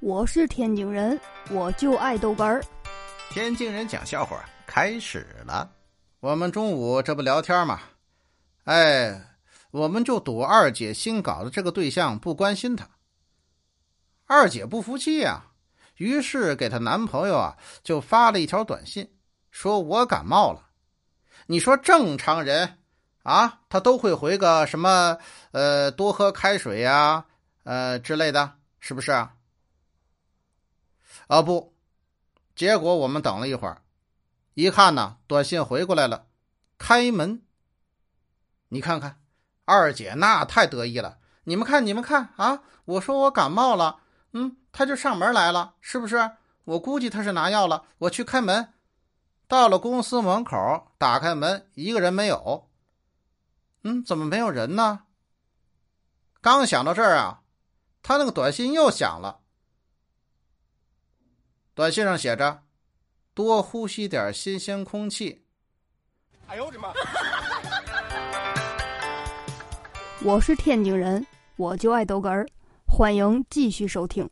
我是天津人，我就爱豆干儿。天津人讲笑话开始了。我们中午这不聊天嘛？哎，我们就赌二姐新搞的这个对象不关心她。二姐不服气呀，于是给她男朋友啊就发了一条短信，说我感冒了。你说正常人啊，他都会回个什么呃，多喝开水呀，呃之类的，是不是啊？啊不，结果我们等了一会儿，一看呢，短信回过来了，开门。你看看，二姐那太得意了。你们看，你们看啊！我说我感冒了，嗯，他就上门来了，是不是？我估计他是拿药了。我去开门，到了公司门口，打开门，一个人没有。嗯，怎么没有人呢？刚想到这儿啊，他那个短信又响了。短信上写着：“多呼吸点新鲜空气。”哎呦我的妈！我是天津人，我就爱逗哏儿。欢迎继续收听。